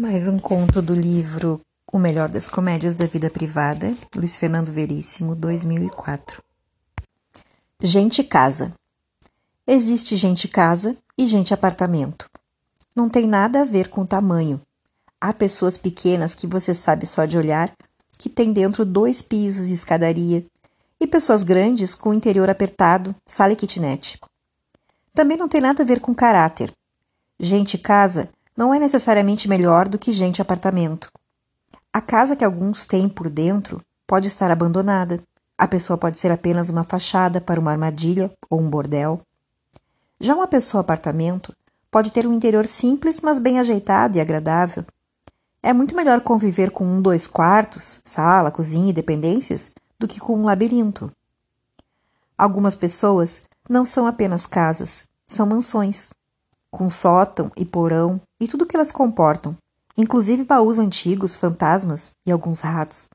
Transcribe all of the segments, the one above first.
Mais um conto do livro O Melhor das Comédias da Vida Privada, Luiz Fernando Veríssimo, 2004. Gente casa. Existe gente casa e gente apartamento. Não tem nada a ver com tamanho. Há pessoas pequenas que você sabe só de olhar que tem dentro dois pisos e escadaria, e pessoas grandes com interior apertado, sala e kitnet. Também não tem nada a ver com caráter. Gente casa não é necessariamente melhor do que gente apartamento. A casa que alguns têm por dentro pode estar abandonada. A pessoa pode ser apenas uma fachada para uma armadilha ou um bordel. Já uma pessoa apartamento pode ter um interior simples, mas bem ajeitado e agradável. É muito melhor conviver com um dois quartos, sala, cozinha e dependências do que com um labirinto. Algumas pessoas não são apenas casas, são mansões com sótão e porão e tudo o que elas comportam, inclusive baús antigos, fantasmas e alguns ratos.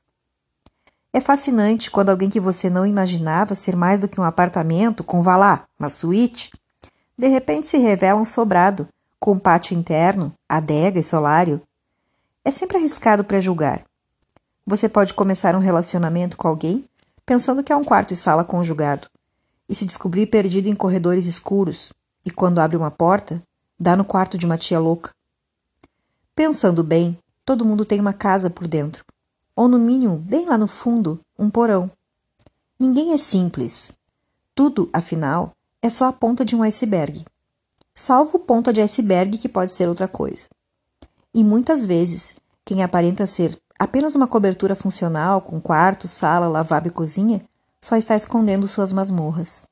É fascinante quando alguém que você não imaginava ser mais do que um apartamento com, vá lá, uma suíte, de repente se revela um sobrado, com pátio interno, adega e solário. É sempre arriscado pré-julgar. Você pode começar um relacionamento com alguém pensando que é um quarto e sala conjugado, e se descobrir perdido em corredores escuros, e quando abre uma porta, dá no quarto de uma tia louca. Pensando bem, todo mundo tem uma casa por dentro, ou no mínimo, bem lá no fundo, um porão. Ninguém é simples. Tudo, afinal, é só a ponta de um iceberg. Salvo ponta de iceberg que pode ser outra coisa. E muitas vezes, quem aparenta ser apenas uma cobertura funcional com quarto, sala, lavabo e cozinha, só está escondendo suas masmorras.